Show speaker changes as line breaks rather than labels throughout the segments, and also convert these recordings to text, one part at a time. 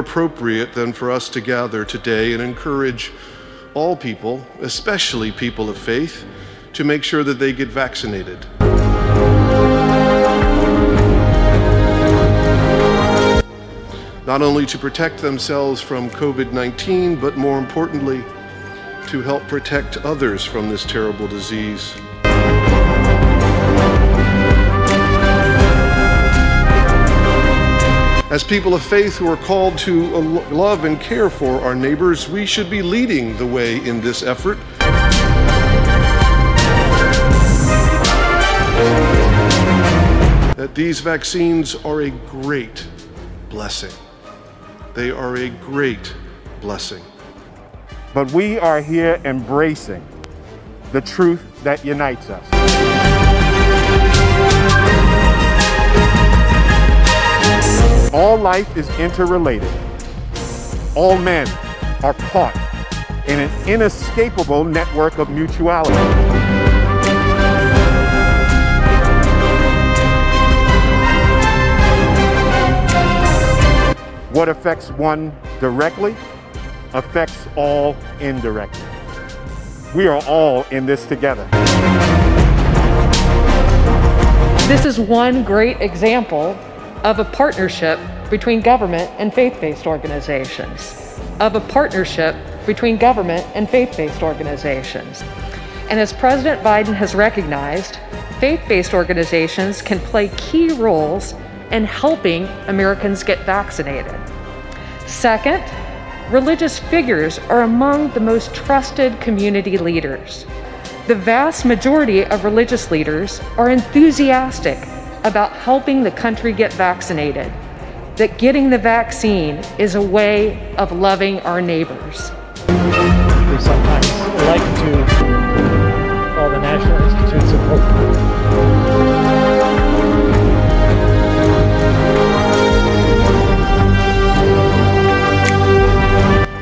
appropriate than for us to gather today and encourage all people, especially people of faith, to make sure that they get vaccinated? Not only to protect themselves from COVID 19, but more importantly, to help protect others from this terrible disease. As people of faith who are called to love and care for our neighbors, we should be leading the way in this effort. That these vaccines are a great blessing. They are a great blessing.
But we are here embracing the truth that unites us. All life is interrelated. All men are caught in an inescapable network of mutuality. What affects one directly affects all indirectly. We are all in this together.
This is one great example of a partnership between government and faith-based organizations, of a partnership between government and faith-based organizations. And as President Biden has recognized, faith-based organizations can play key roles in helping Americans get vaccinated. Second, religious figures are among the most trusted community leaders. The vast majority of religious leaders are enthusiastic about helping the country get vaccinated, that getting the vaccine is a way of loving our neighbors.
We sometimes like to call the National Institutes of Hope.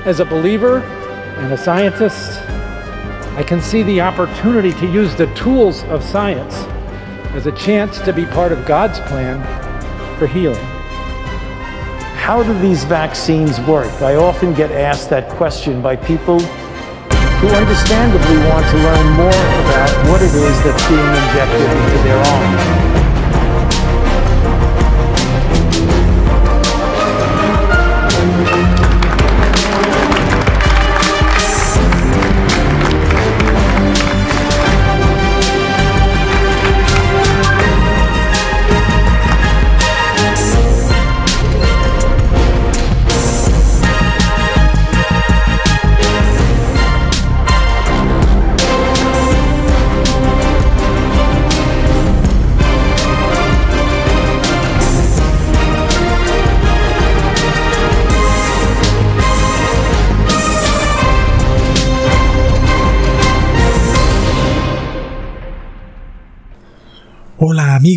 As a believer and a scientist, I can see the opportunity to use the tools of science as a chance to be part of God's plan for healing.
How do these vaccines work? I often get asked that question by people who understandably want to learn more about what it is that's being injected into their arms.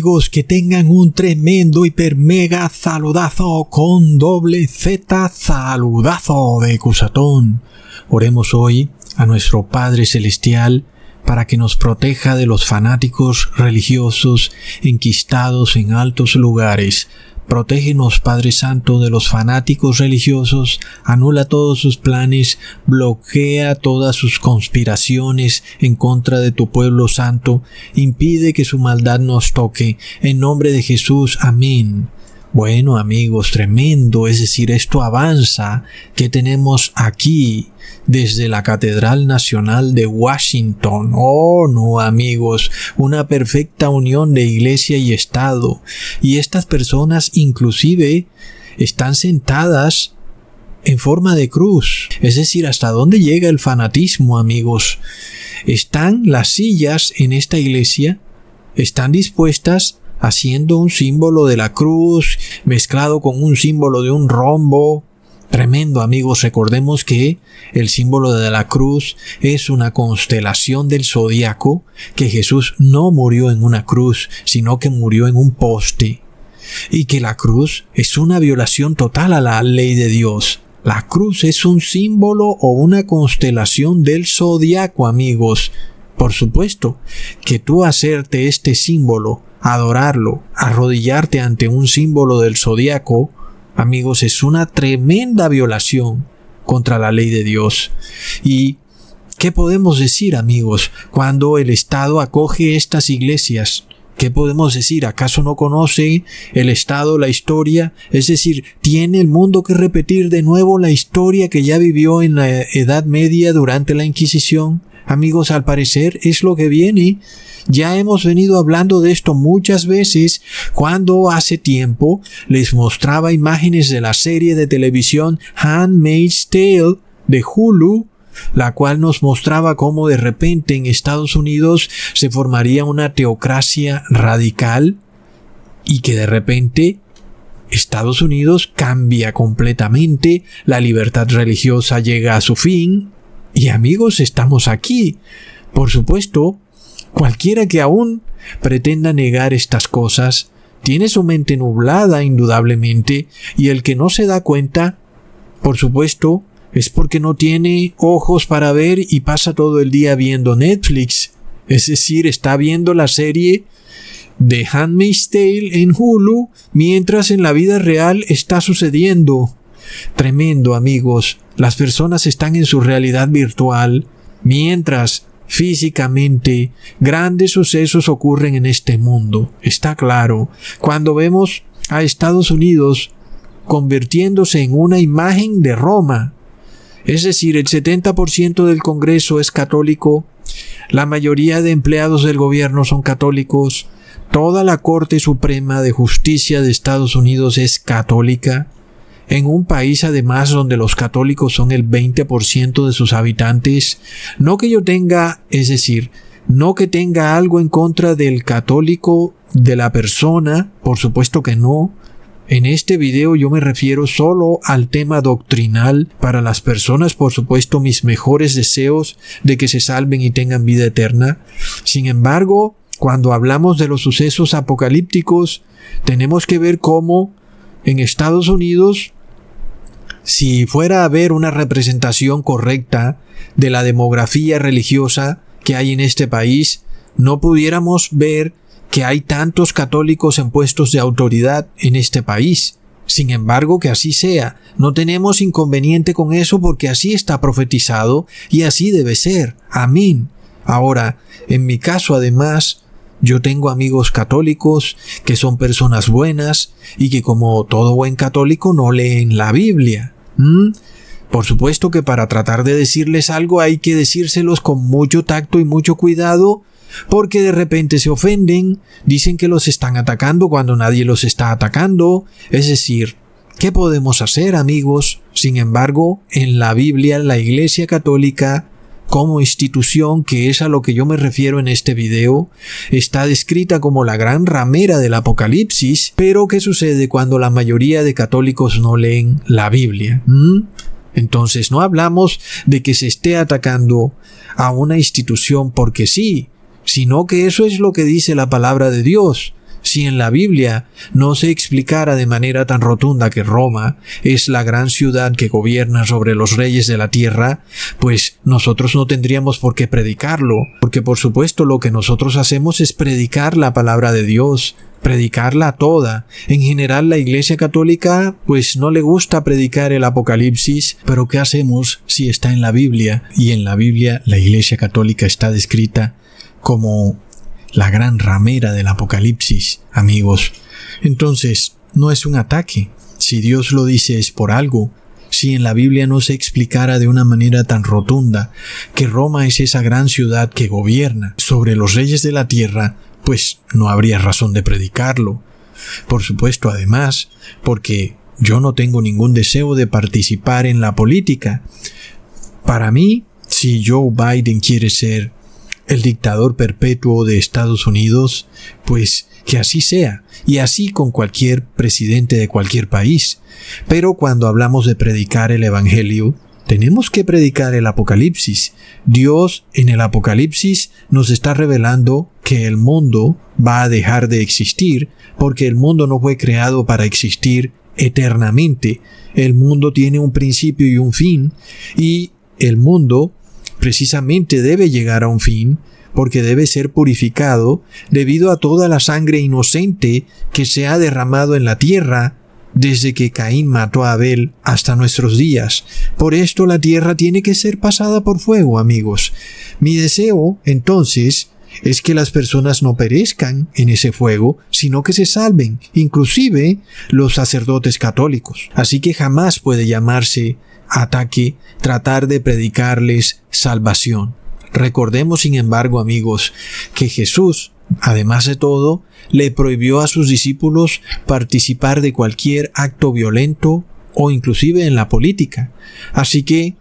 Amigos, que tengan un tremendo hiper mega saludazo con doble Z saludazo de Cusatón. Oremos hoy a nuestro Padre Celestial para que nos proteja de los fanáticos religiosos enquistados en altos lugares, Protégenos, Padre Santo, de los fanáticos religiosos, anula todos sus planes, bloquea todas sus conspiraciones en contra de tu pueblo santo, impide que su maldad nos toque. En nombre de Jesús, amén. Bueno amigos, tremendo, es decir, esto avanza que tenemos aquí desde la Catedral Nacional de Washington. Oh, no amigos, una perfecta unión de iglesia y Estado. Y estas personas inclusive están sentadas en forma de cruz. Es decir, hasta dónde llega el fanatismo amigos. Están las sillas en esta iglesia, están dispuestas haciendo un símbolo de la cruz mezclado con un símbolo de un rombo. Tremendo amigos, recordemos que el símbolo de la cruz es una constelación del zodiaco, que Jesús no murió en una cruz, sino que murió en un poste, y que la cruz es una violación total a la ley de Dios. La cruz es un símbolo o una constelación del zodiaco, amigos. Por supuesto que tú hacerte este símbolo, adorarlo, arrodillarte ante un símbolo del zodiaco, amigos, es una tremenda violación contra la ley de Dios. Y ¿Qué podemos decir, amigos, cuando el Estado acoge estas iglesias? ¿Qué podemos decir? ¿Acaso no conoce el Estado la historia? Es decir, ¿tiene el mundo que repetir de nuevo la historia que ya vivió en la Edad Media durante la Inquisición? Amigos, al parecer es lo que viene. Ya hemos venido hablando de esto muchas veces cuando hace tiempo les mostraba imágenes de la serie de televisión Handmaid's Tale de Hulu la cual nos mostraba cómo de repente en Estados Unidos se formaría una teocracia radical y que de repente Estados Unidos cambia completamente, la libertad religiosa llega a su fin y amigos estamos aquí. Por supuesto, cualquiera que aún pretenda negar estas cosas tiene su mente nublada indudablemente y el que no se da cuenta, por supuesto, es porque no tiene ojos para ver y pasa todo el día viendo Netflix. Es decir, está viendo la serie de Handmaid's Tale en Hulu mientras en la vida real está sucediendo. Tremendo, amigos. Las personas están en su realidad virtual mientras físicamente grandes sucesos ocurren en este mundo. Está claro. Cuando vemos a Estados Unidos convirtiéndose en una imagen de Roma, es decir, el 70% del Congreso es católico, la mayoría de empleados del gobierno son católicos, toda la Corte Suprema de Justicia de Estados Unidos es católica, en un país además donde los católicos son el 20% de sus habitantes, no que yo tenga, es decir, no que tenga algo en contra del católico de la persona, por supuesto que no, en este video yo me refiero solo al tema doctrinal para las personas, por supuesto, mis mejores deseos de que se salven y tengan vida eterna. Sin embargo, cuando hablamos de los sucesos apocalípticos, tenemos que ver cómo en Estados Unidos, si fuera a haber una representación correcta de la demografía religiosa que hay en este país, no pudiéramos ver que hay tantos católicos en puestos de autoridad en este país. Sin embargo, que así sea, no tenemos inconveniente con eso porque así está profetizado y así debe ser. Amén. Ahora, en mi caso además, yo tengo amigos católicos que son personas buenas y que como todo buen católico no leen la Biblia. ¿Mm? Por supuesto que para tratar de decirles algo hay que decírselos con mucho tacto y mucho cuidado porque de repente se ofenden, dicen que los están atacando cuando nadie los está atacando, es decir, ¿qué podemos hacer amigos? Sin embargo, en la Biblia la Iglesia Católica como institución, que es a lo que yo me refiero en este video, está descrita como la gran ramera del Apocalipsis, pero ¿qué sucede cuando la mayoría de católicos no leen la Biblia? ¿Mm? Entonces no hablamos de que se esté atacando a una institución porque sí, sino que eso es lo que dice la palabra de Dios. Si en la Biblia no se explicara de manera tan rotunda que Roma es la gran ciudad que gobierna sobre los reyes de la tierra, pues nosotros no tendríamos por qué predicarlo, porque por supuesto lo que nosotros hacemos es predicar la palabra de Dios, predicarla toda. En general la Iglesia Católica pues no le gusta predicar el Apocalipsis, pero ¿qué hacemos si está en la Biblia? Y en la Biblia la Iglesia Católica está descrita como la gran ramera del Apocalipsis, amigos. Entonces, no es un ataque. Si Dios lo dice es por algo. Si en la Biblia no se explicara de una manera tan rotunda que Roma es esa gran ciudad que gobierna sobre los reyes de la tierra, pues no habría razón de predicarlo. Por supuesto, además, porque yo no tengo ningún deseo de participar en la política. Para mí, si Joe Biden quiere ser el dictador perpetuo de Estados Unidos, pues que así sea, y así con cualquier presidente de cualquier país. Pero cuando hablamos de predicar el Evangelio, tenemos que predicar el Apocalipsis. Dios en el Apocalipsis nos está revelando que el mundo va a dejar de existir porque el mundo no fue creado para existir eternamente. El mundo tiene un principio y un fin y el mundo precisamente debe llegar a un fin porque debe ser purificado debido a toda la sangre inocente que se ha derramado en la tierra desde que Caín mató a Abel hasta nuestros días. Por esto la tierra tiene que ser pasada por fuego, amigos. Mi deseo, entonces, es que las personas no perezcan en ese fuego, sino que se salven, inclusive los sacerdotes católicos. Así que jamás puede llamarse ataque tratar de predicarles salvación. Recordemos, sin embargo, amigos, que Jesús, además de todo, le prohibió a sus discípulos participar de cualquier acto violento o inclusive en la política. Así que,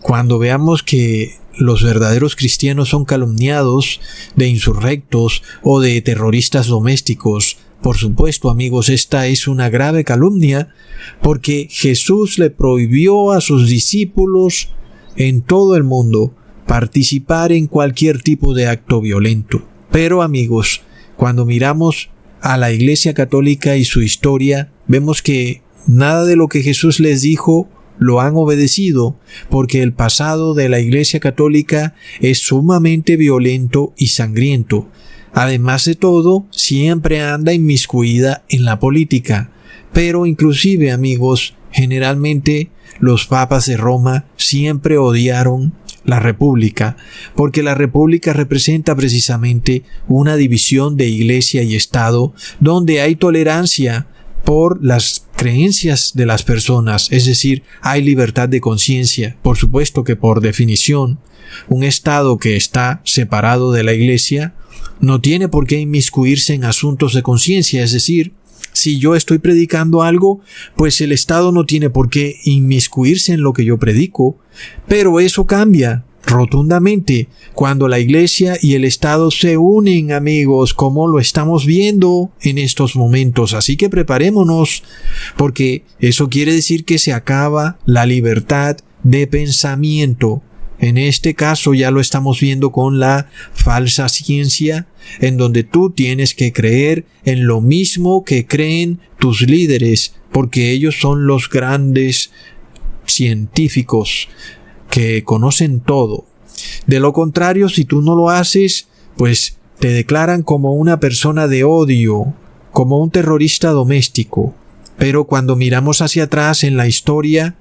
cuando veamos que los verdaderos cristianos son calumniados de insurrectos o de terroristas domésticos. Por supuesto, amigos, esta es una grave calumnia porque Jesús le prohibió a sus discípulos en todo el mundo participar en cualquier tipo de acto violento. Pero, amigos, cuando miramos a la Iglesia Católica y su historia, vemos que nada de lo que Jesús les dijo lo han obedecido porque el pasado de la Iglesia Católica es sumamente violento y sangriento. Además de todo, siempre anda inmiscuida en la política. Pero inclusive, amigos, generalmente los papas de Roma siempre odiaron la República, porque la República representa precisamente una división de Iglesia y Estado donde hay tolerancia por las creencias de las personas, es decir, hay libertad de conciencia. Por supuesto que por definición, un Estado que está separado de la Iglesia no tiene por qué inmiscuirse en asuntos de conciencia, es decir, si yo estoy predicando algo, pues el Estado no tiene por qué inmiscuirse en lo que yo predico, pero eso cambia rotundamente cuando la Iglesia y el Estado se unen, amigos, como lo estamos viendo en estos momentos. Así que preparémonos, porque eso quiere decir que se acaba la libertad de pensamiento. En este caso ya lo estamos viendo con la falsa ciencia, en donde tú tienes que creer en lo mismo que creen tus líderes, porque ellos son los grandes científicos que conocen todo. De lo contrario, si tú no lo haces, pues te declaran como una persona de odio, como un terrorista doméstico. Pero cuando miramos hacia atrás en la historia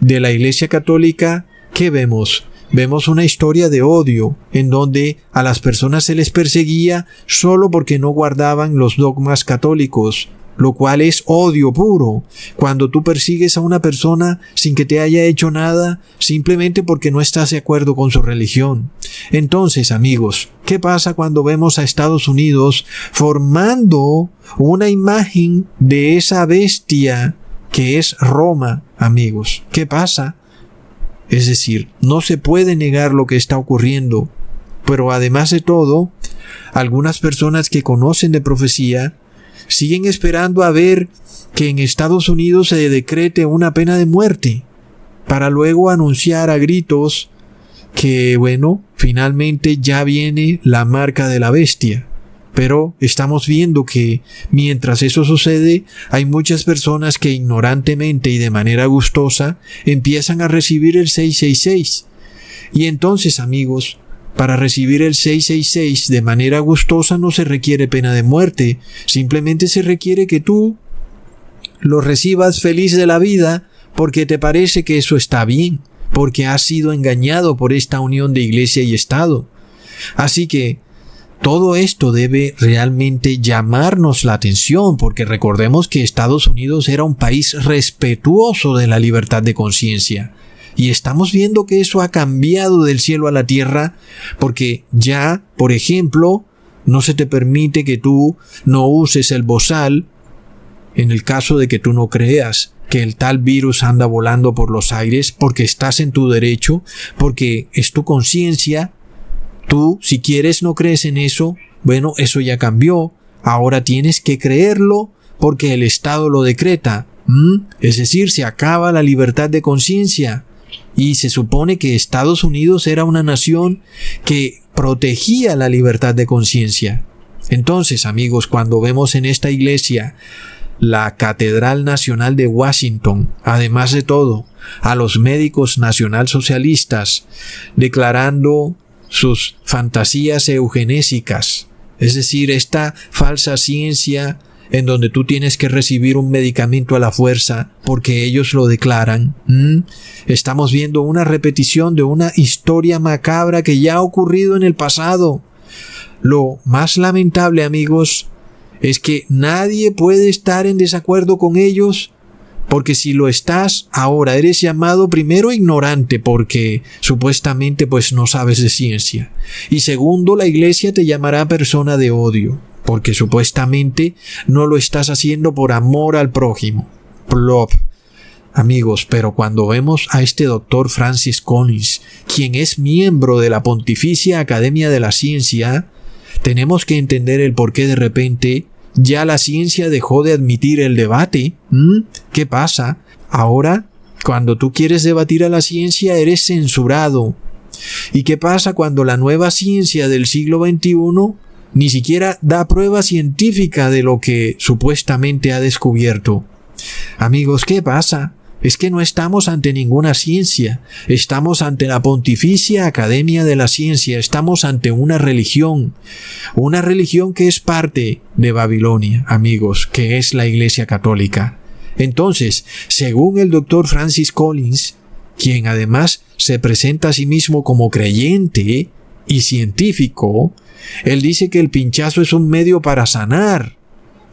de la Iglesia Católica, ¿qué vemos? Vemos una historia de odio, en donde a las personas se les perseguía solo porque no guardaban los dogmas católicos, lo cual es odio puro. Cuando tú persigues a una persona sin que te haya hecho nada, simplemente porque no estás de acuerdo con su religión. Entonces, amigos, ¿qué pasa cuando vemos a Estados Unidos formando una imagen de esa bestia que es Roma, amigos? ¿Qué pasa? Es decir, no se puede negar lo que está ocurriendo. Pero además de todo, algunas personas que conocen de profecía siguen esperando a ver que en Estados Unidos se decrete una pena de muerte, para luego anunciar a gritos que, bueno, finalmente ya viene la marca de la bestia. Pero estamos viendo que mientras eso sucede, hay muchas personas que ignorantemente y de manera gustosa empiezan a recibir el 666. Y entonces, amigos, para recibir el 666 de manera gustosa no se requiere pena de muerte, simplemente se requiere que tú lo recibas feliz de la vida porque te parece que eso está bien, porque has sido engañado por esta unión de iglesia y Estado. Así que todo esto debe realmente llamarnos la atención porque recordemos que Estados Unidos era un país respetuoso de la libertad de conciencia. Y estamos viendo que eso ha cambiado del cielo a la tierra porque ya, por ejemplo, no se te permite que tú no uses el bozal en el caso de que tú no creas que el tal virus anda volando por los aires porque estás en tu derecho, porque es tu conciencia. Tú, si quieres, no crees en eso, bueno, eso ya cambió. Ahora tienes que creerlo porque el Estado lo decreta. Es decir, se acaba la libertad de conciencia y se supone que Estados Unidos era una nación que protegía la libertad de conciencia. Entonces, amigos, cuando vemos en esta iglesia la Catedral Nacional de Washington, además de todo, a los médicos nacionalsocialistas declarando sus fantasías eugenésicas, es decir, esta falsa ciencia en donde tú tienes que recibir un medicamento a la fuerza porque ellos lo declaran. Estamos viendo una repetición de una historia macabra que ya ha ocurrido en el pasado. Lo más lamentable, amigos, es que nadie puede estar en desacuerdo con ellos porque si lo estás, ahora eres llamado primero ignorante porque supuestamente pues no sabes de ciencia. Y segundo, la iglesia te llamará persona de odio porque supuestamente no lo estás haciendo por amor al prójimo. Plop. Amigos, pero cuando vemos a este doctor Francis Collins, quien es miembro de la Pontificia Academia de la Ciencia, tenemos que entender el por qué de repente ya la ciencia dejó de admitir el debate. ¿Mm? ¿Qué pasa? Ahora, cuando tú quieres debatir a la ciencia, eres censurado. ¿Y qué pasa cuando la nueva ciencia del siglo XXI ni siquiera da prueba científica de lo que supuestamente ha descubierto? Amigos, ¿qué pasa? Es que no estamos ante ninguna ciencia, estamos ante la Pontificia Academia de la Ciencia, estamos ante una religión, una religión que es parte de Babilonia, amigos, que es la Iglesia Católica. Entonces, según el doctor Francis Collins, quien además se presenta a sí mismo como creyente y científico, él dice que el pinchazo es un medio para sanar,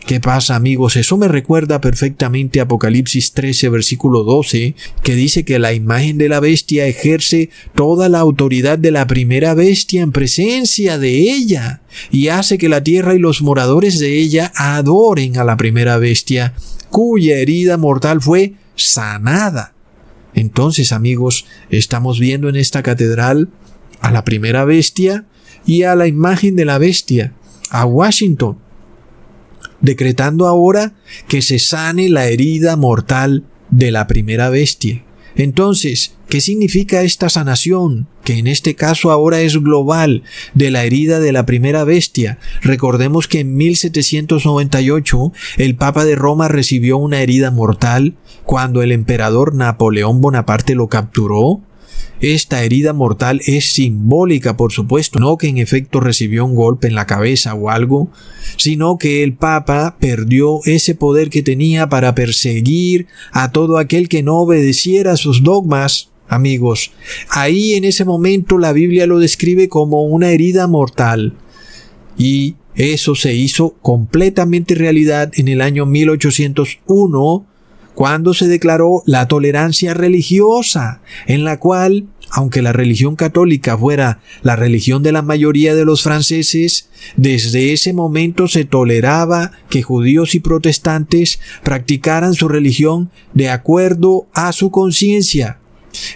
¿Qué pasa amigos? Eso me recuerda perfectamente Apocalipsis 13 versículo 12 que dice que la imagen de la bestia ejerce toda la autoridad de la primera bestia en presencia de ella y hace que la tierra y los moradores de ella adoren a la primera bestia cuya herida mortal fue sanada. Entonces amigos, estamos viendo en esta catedral a la primera bestia y a la imagen de la bestia, a Washington, decretando ahora que se sane la herida mortal de la primera bestia. Entonces, ¿qué significa esta sanación? Que en este caso ahora es global, de la herida de la primera bestia. Recordemos que en 1798 el Papa de Roma recibió una herida mortal cuando el emperador Napoleón Bonaparte lo capturó esta herida mortal es simbólica, por supuesto, no que en efecto recibió un golpe en la cabeza o algo, sino que el Papa perdió ese poder que tenía para perseguir a todo aquel que no obedeciera sus dogmas. Amigos, ahí en ese momento la Biblia lo describe como una herida mortal. Y eso se hizo completamente realidad en el año 1801 cuando se declaró la tolerancia religiosa, en la cual, aunque la religión católica fuera la religión de la mayoría de los franceses, desde ese momento se toleraba que judíos y protestantes practicaran su religión de acuerdo a su conciencia,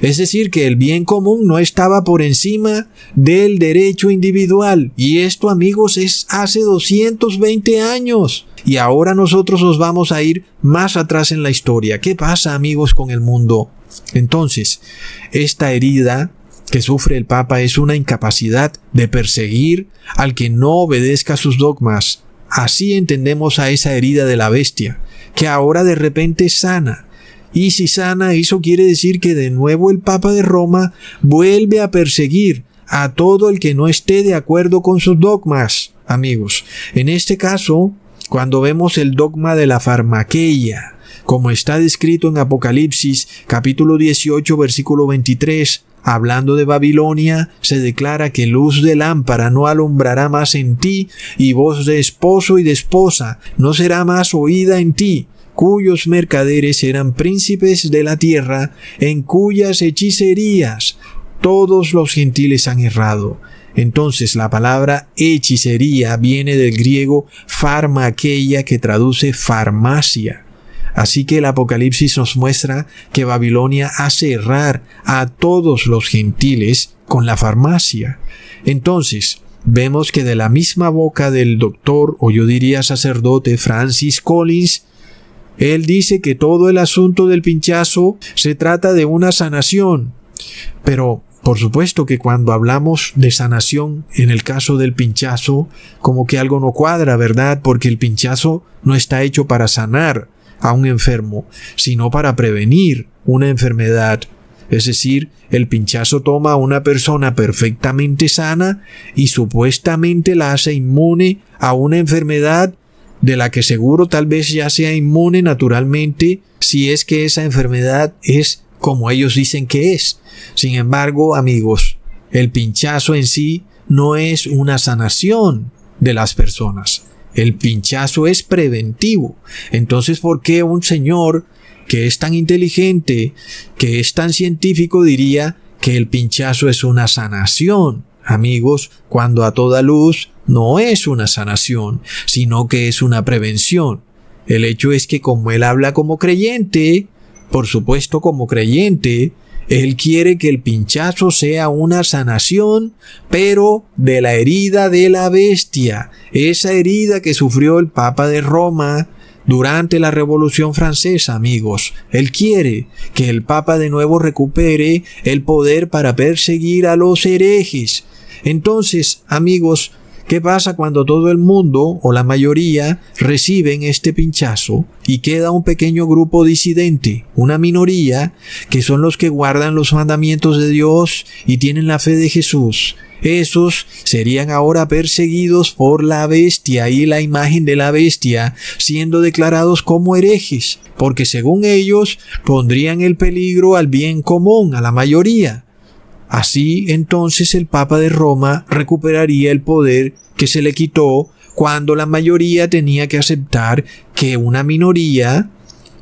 es decir, que el bien común no estaba por encima del derecho individual. Y esto, amigos, es hace 220 años. Y ahora nosotros nos vamos a ir más atrás en la historia. ¿Qué pasa, amigos, con el mundo? Entonces, esta herida que sufre el Papa es una incapacidad de perseguir al que no obedezca sus dogmas. Así entendemos a esa herida de la bestia, que ahora de repente sana. Y si sana, eso quiere decir que de nuevo el Papa de Roma vuelve a perseguir a todo el que no esté de acuerdo con sus dogmas, amigos. En este caso, cuando vemos el dogma de la farmaqueia, como está descrito en Apocalipsis capítulo 18 versículo 23, hablando de Babilonia, se declara que luz de lámpara no alumbrará más en ti, y voz de esposo y de esposa no será más oída en ti, cuyos mercaderes eran príncipes de la tierra, en cuyas hechicerías todos los gentiles han errado. Entonces la palabra hechicería viene del griego farmaqueia que traduce farmacia. Así que el Apocalipsis nos muestra que Babilonia hace errar a todos los gentiles con la farmacia. Entonces, vemos que de la misma boca del doctor, o yo diría sacerdote Francis Collins, él dice que todo el asunto del pinchazo se trata de una sanación. Pero por supuesto que cuando hablamos de sanación en el caso del pinchazo, como que algo no cuadra, ¿verdad? Porque el pinchazo no está hecho para sanar a un enfermo, sino para prevenir una enfermedad. Es decir, el pinchazo toma a una persona perfectamente sana y supuestamente la hace inmune a una enfermedad de la que seguro tal vez ya sea inmune naturalmente si es que esa enfermedad es como ellos dicen que es. Sin embargo, amigos, el pinchazo en sí no es una sanación de las personas. El pinchazo es preventivo. Entonces, ¿por qué un señor que es tan inteligente, que es tan científico, diría que el pinchazo es una sanación? Amigos, cuando a toda luz no es una sanación, sino que es una prevención. El hecho es que como él habla como creyente, por supuesto como creyente, él quiere que el pinchazo sea una sanación, pero de la herida de la bestia, esa herida que sufrió el Papa de Roma durante la Revolución Francesa, amigos. Él quiere que el Papa de nuevo recupere el poder para perseguir a los herejes. Entonces, amigos, ¿Qué pasa cuando todo el mundo o la mayoría reciben este pinchazo y queda un pequeño grupo disidente, una minoría, que son los que guardan los mandamientos de Dios y tienen la fe de Jesús? Esos serían ahora perseguidos por la bestia y la imagen de la bestia, siendo declarados como herejes, porque según ellos pondrían el peligro al bien común, a la mayoría. Así entonces el Papa de Roma recuperaría el poder que se le quitó cuando la mayoría tenía que aceptar que una minoría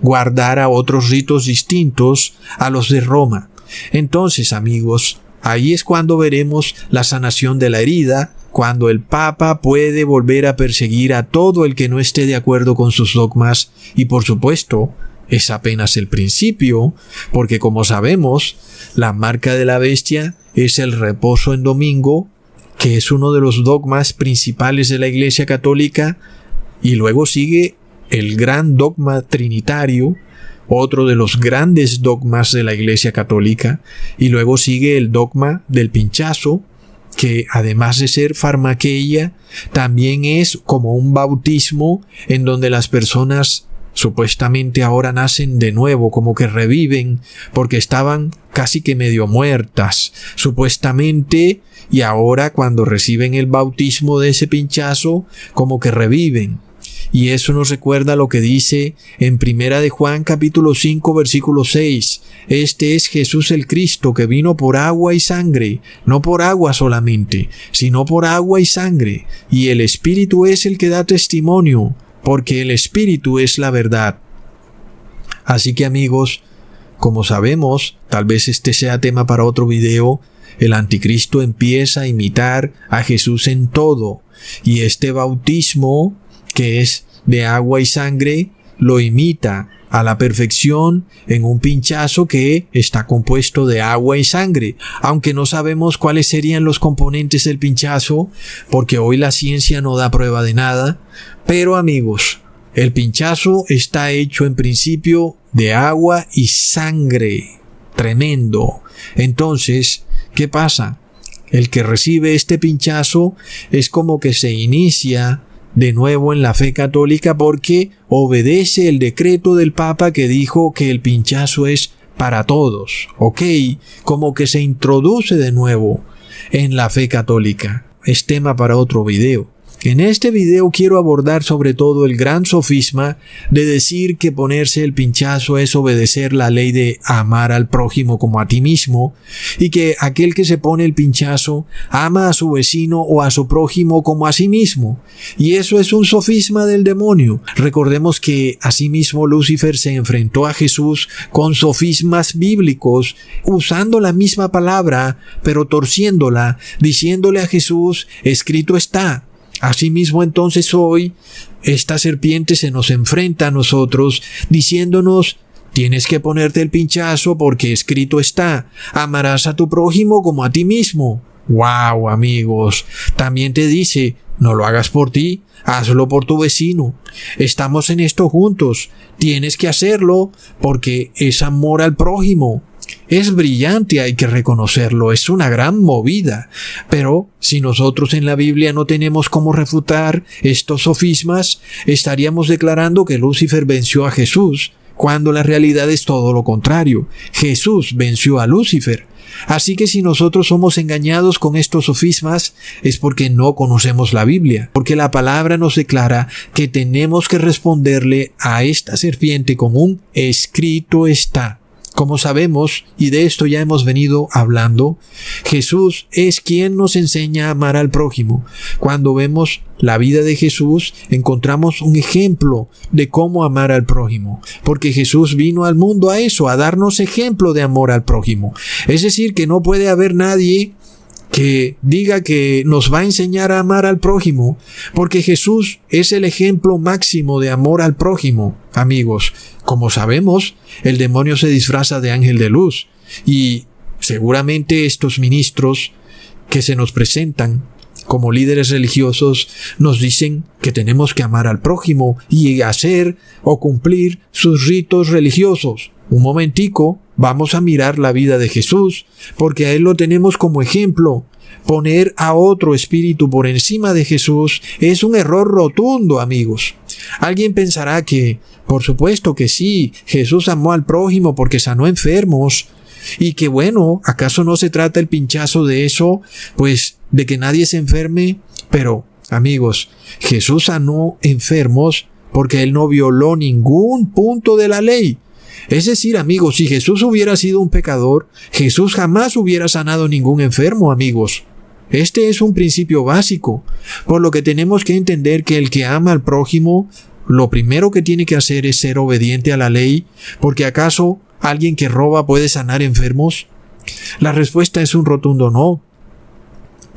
guardara otros ritos distintos a los de Roma. Entonces, amigos, ahí es cuando veremos la sanación de la herida, cuando el Papa puede volver a perseguir a todo el que no esté de acuerdo con sus dogmas y por supuesto es apenas el principio, porque como sabemos, la marca de la bestia es el reposo en domingo, que es uno de los dogmas principales de la Iglesia Católica, y luego sigue el gran dogma trinitario, otro de los grandes dogmas de la Iglesia Católica, y luego sigue el dogma del pinchazo, que además de ser farmaqueia, también es como un bautismo en donde las personas supuestamente ahora nacen de nuevo, como que reviven, porque estaban casi que medio muertas, supuestamente, y ahora cuando reciben el bautismo de ese pinchazo, como que reviven. Y eso nos recuerda lo que dice en Primera de Juan capítulo 5 versículo 6. Este es Jesús el Cristo que vino por agua y sangre, no por agua solamente, sino por agua y sangre, y el Espíritu es el que da testimonio porque el Espíritu es la verdad. Así que amigos, como sabemos, tal vez este sea tema para otro video, el anticristo empieza a imitar a Jesús en todo, y este bautismo, que es de agua y sangre, lo imita a la perfección en un pinchazo que está compuesto de agua y sangre, aunque no sabemos cuáles serían los componentes del pinchazo, porque hoy la ciencia no da prueba de nada, pero amigos, el pinchazo está hecho en principio de agua y sangre. Tremendo. Entonces, ¿qué pasa? El que recibe este pinchazo es como que se inicia de nuevo en la fe católica porque obedece el decreto del Papa que dijo que el pinchazo es para todos, ¿ok? Como que se introduce de nuevo en la fe católica. Es tema para otro video. En este video quiero abordar sobre todo el gran sofisma de decir que ponerse el pinchazo es obedecer la ley de amar al prójimo como a ti mismo y que aquel que se pone el pinchazo ama a su vecino o a su prójimo como a sí mismo. Y eso es un sofisma del demonio. Recordemos que asimismo Lucifer se enfrentó a Jesús con sofismas bíblicos usando la misma palabra pero torciéndola diciéndole a Jesús escrito está Asimismo entonces hoy esta serpiente se nos enfrenta a nosotros diciéndonos Tienes que ponerte el pinchazo porque escrito está, amarás a tu prójimo como a ti mismo. ¡Wow, amigos! También te dice, no lo hagas por ti, hazlo por tu vecino. Estamos en esto juntos. Tienes que hacerlo porque es amor al prójimo. Es brillante, hay que reconocerlo, es una gran movida. Pero si nosotros en la Biblia no tenemos cómo refutar estos sofismas, estaríamos declarando que Lucifer venció a Jesús, cuando la realidad es todo lo contrario. Jesús venció a Lucifer. Así que si nosotros somos engañados con estos sofismas es porque no conocemos la Biblia, porque la palabra nos declara que tenemos que responderle a esta serpiente con un escrito está. Como sabemos, y de esto ya hemos venido hablando, Jesús es quien nos enseña a amar al prójimo. Cuando vemos la vida de Jesús, encontramos un ejemplo de cómo amar al prójimo, porque Jesús vino al mundo a eso, a darnos ejemplo de amor al prójimo. Es decir, que no puede haber nadie que diga que nos va a enseñar a amar al prójimo, porque Jesús es el ejemplo máximo de amor al prójimo. Amigos, como sabemos, el demonio se disfraza de ángel de luz y seguramente estos ministros que se nos presentan como líderes religiosos nos dicen que tenemos que amar al prójimo y hacer o cumplir sus ritos religiosos. Un momentico, vamos a mirar la vida de Jesús, porque a Él lo tenemos como ejemplo. Poner a otro espíritu por encima de Jesús es un error rotundo, amigos. Alguien pensará que, por supuesto que sí, Jesús amó al prójimo porque sanó enfermos, y que bueno, ¿acaso no se trata el pinchazo de eso? Pues de que nadie se enferme. Pero, amigos, Jesús sanó enfermos porque Él no violó ningún punto de la ley. Es decir, amigos, si Jesús hubiera sido un pecador, Jesús jamás hubiera sanado ningún enfermo, amigos. Este es un principio básico, por lo que tenemos que entender que el que ama al prójimo, lo primero que tiene que hacer es ser obediente a la ley, porque acaso alguien que roba puede sanar enfermos? La respuesta es un rotundo no.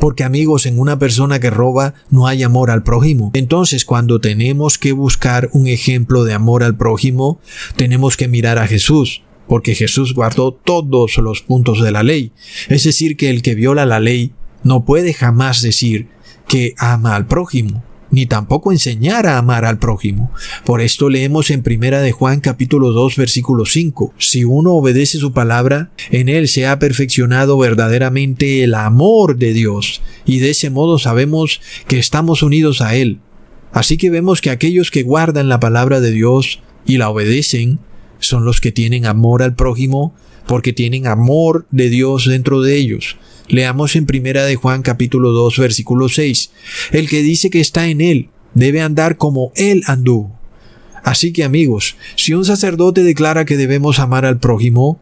Porque amigos, en una persona que roba no hay amor al prójimo. Entonces, cuando tenemos que buscar un ejemplo de amor al prójimo, tenemos que mirar a Jesús, porque Jesús guardó todos los puntos de la ley. Es decir, que el que viola la ley no puede jamás decir que ama al prójimo ni tampoco enseñar a amar al prójimo. Por esto leemos en Primera de Juan capítulo 2 versículo 5. Si uno obedece su palabra, en él se ha perfeccionado verdaderamente el amor de Dios, y de ese modo sabemos que estamos unidos a él. Así que vemos que aquellos que guardan la palabra de Dios y la obedecen, son los que tienen amor al prójimo, porque tienen amor de Dios dentro de ellos. Leamos en Primera de Juan capítulo 2 versículo 6. El que dice que está en él debe andar como él anduvo. Así que amigos, si un sacerdote declara que debemos amar al prójimo,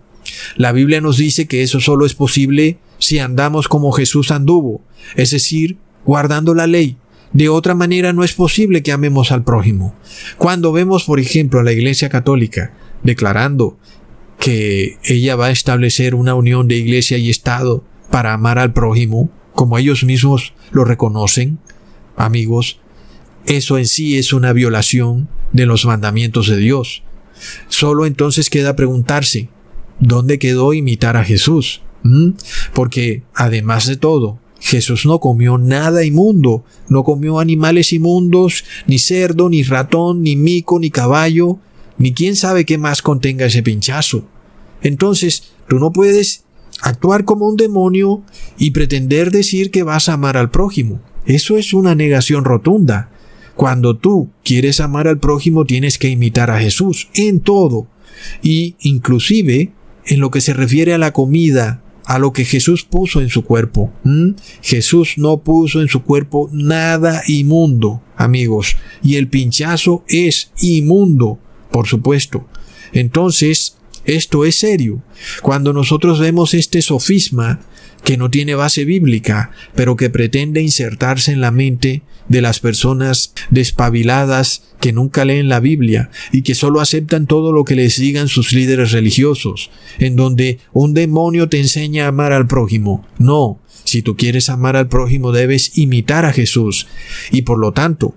la Biblia nos dice que eso solo es posible si andamos como Jesús anduvo, es decir, guardando la ley. De otra manera no es posible que amemos al prójimo. Cuando vemos, por ejemplo, a la Iglesia Católica declarando que ella va a establecer una unión de Iglesia y Estado para amar al prójimo, como ellos mismos lo reconocen, amigos, eso en sí es una violación de los mandamientos de Dios. Solo entonces queda preguntarse, ¿dónde quedó imitar a Jesús? ¿Mm? Porque, además de todo, Jesús no comió nada inmundo, no comió animales inmundos, ni cerdo, ni ratón, ni mico, ni caballo, ni quién sabe qué más contenga ese pinchazo. Entonces, tú no puedes actuar como un demonio y pretender decir que vas a amar al prójimo. Eso es una negación rotunda. Cuando tú quieres amar al prójimo tienes que imitar a Jesús en todo y inclusive en lo que se refiere a la comida, a lo que Jesús puso en su cuerpo. Jesús no puso en su cuerpo nada inmundo, amigos, y el pinchazo es inmundo, por supuesto. Entonces, esto es serio. Cuando nosotros vemos este sofisma que no tiene base bíblica, pero que pretende insertarse en la mente de las personas despabiladas que nunca leen la Biblia y que solo aceptan todo lo que les digan sus líderes religiosos, en donde un demonio te enseña a amar al prójimo. No, si tú quieres amar al prójimo debes imitar a Jesús y por lo tanto,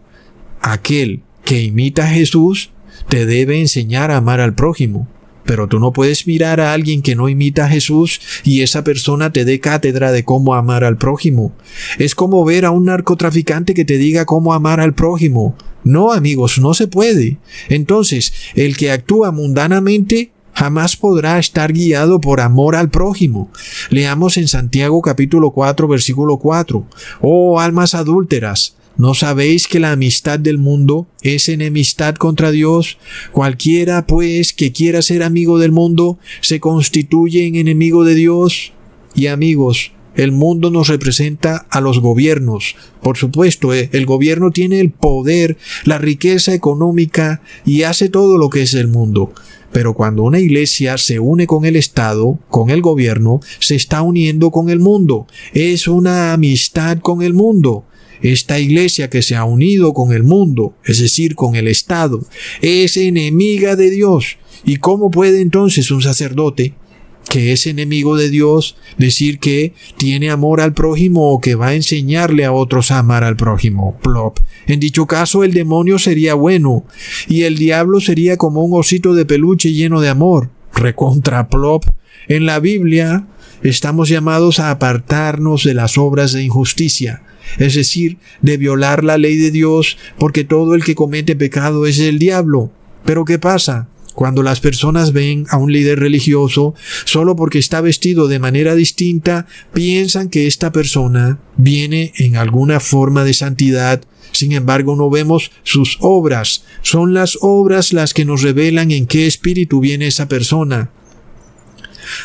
aquel que imita a Jesús te debe enseñar a amar al prójimo. Pero tú no puedes mirar a alguien que no imita a Jesús y esa persona te dé cátedra de cómo amar al prójimo. Es como ver a un narcotraficante que te diga cómo amar al prójimo. No, amigos, no se puede. Entonces, el que actúa mundanamente jamás podrá estar guiado por amor al prójimo. Leamos en Santiago capítulo 4 versículo 4. Oh almas adúlteras, ¿No sabéis que la amistad del mundo es enemistad contra Dios? Cualquiera, pues, que quiera ser amigo del mundo, se constituye en enemigo de Dios. Y amigos, el mundo nos representa a los gobiernos. Por supuesto, eh, el gobierno tiene el poder, la riqueza económica y hace todo lo que es el mundo. Pero cuando una iglesia se une con el Estado, con el gobierno, se está uniendo con el mundo. Es una amistad con el mundo. Esta iglesia que se ha unido con el mundo, es decir, con el Estado, es enemiga de Dios. ¿Y cómo puede entonces un sacerdote que es enemigo de Dios decir que tiene amor al prójimo o que va a enseñarle a otros a amar al prójimo. Plop. En dicho caso el demonio sería bueno y el diablo sería como un osito de peluche lleno de amor. Recontra plop. En la Biblia estamos llamados a apartarnos de las obras de injusticia, es decir, de violar la ley de Dios, porque todo el que comete pecado es el diablo. Pero ¿qué pasa? Cuando las personas ven a un líder religioso solo porque está vestido de manera distinta, piensan que esta persona viene en alguna forma de santidad. Sin embargo, no vemos sus obras. Son las obras las que nos revelan en qué espíritu viene esa persona.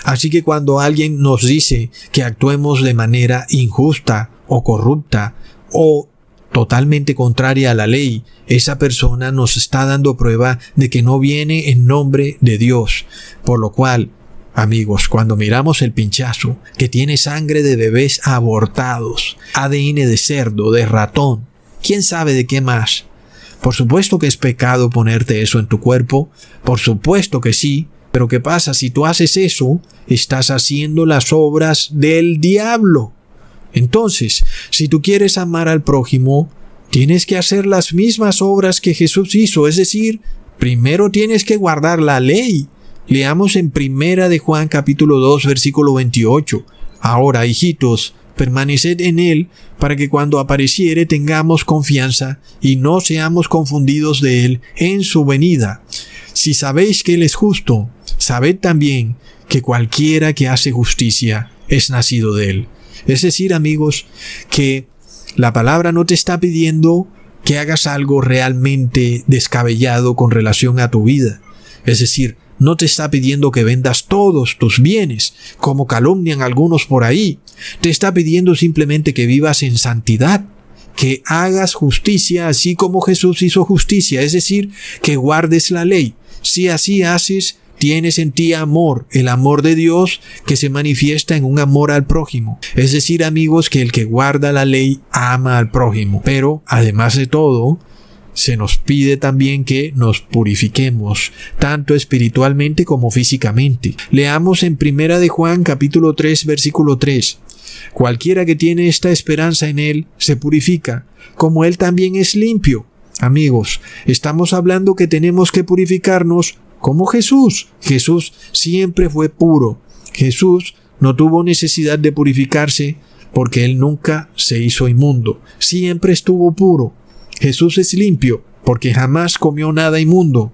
Así que cuando alguien nos dice que actuemos de manera injusta o corrupta o totalmente contraria a la ley, esa persona nos está dando prueba de que no viene en nombre de Dios. Por lo cual, amigos, cuando miramos el pinchazo que tiene sangre de bebés abortados, ADN de cerdo, de ratón, quién sabe de qué más. Por supuesto que es pecado ponerte eso en tu cuerpo, por supuesto que sí, pero ¿qué pasa si tú haces eso? Estás haciendo las obras del diablo. Entonces, si tú quieres amar al prójimo, tienes que hacer las mismas obras que Jesús hizo, es decir, primero tienes que guardar la ley. Leamos en Primera de Juan capítulo 2 versículo 28. Ahora, hijitos, permaneced en él para que cuando apareciere tengamos confianza y no seamos confundidos de él en su venida. Si sabéis que él es justo, sabed también que cualquiera que hace justicia es nacido de él. Es decir, amigos, que la palabra no te está pidiendo que hagas algo realmente descabellado con relación a tu vida. Es decir, no te está pidiendo que vendas todos tus bienes, como calumnian algunos por ahí. Te está pidiendo simplemente que vivas en santidad, que hagas justicia así como Jesús hizo justicia, es decir, que guardes la ley. Si así haces, tienes en ti amor, el amor de Dios que se manifiesta en un amor al prójimo. Es decir, amigos, que el que guarda la ley ama al prójimo. Pero, además de todo, se nos pide también que nos purifiquemos, tanto espiritualmente como físicamente. Leamos en Primera de Juan capítulo 3 versículo 3. Cualquiera que tiene esta esperanza en él se purifica, como él también es limpio. Amigos, estamos hablando que tenemos que purificarnos como Jesús. Jesús siempre fue puro. Jesús no tuvo necesidad de purificarse porque él nunca se hizo inmundo. Siempre estuvo puro. Jesús es limpio porque jamás comió nada inmundo.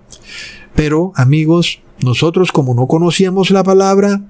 Pero, amigos, nosotros como no conocíamos la palabra,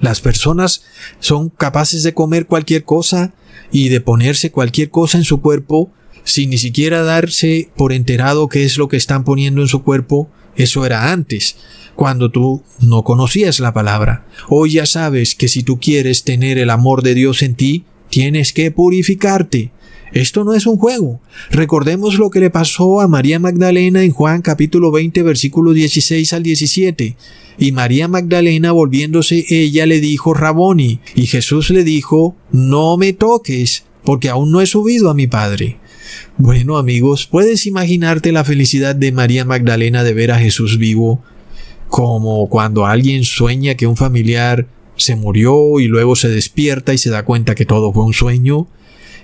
las personas son capaces de comer cualquier cosa y de ponerse cualquier cosa en su cuerpo sin ni siquiera darse por enterado qué es lo que están poniendo en su cuerpo eso era antes, cuando tú no conocías la palabra. Hoy ya sabes que si tú quieres tener el amor de Dios en ti, tienes que purificarte. Esto no es un juego. Recordemos lo que le pasó a María Magdalena en Juan capítulo 20 versículo 16 al 17. Y María Magdalena volviéndose ella le dijo Raboni, y Jesús le dijo, no me toques, porque aún no he subido a mi Padre. Bueno amigos, puedes imaginarte la felicidad de María Magdalena de ver a Jesús vivo, como cuando alguien sueña que un familiar se murió y luego se despierta y se da cuenta que todo fue un sueño,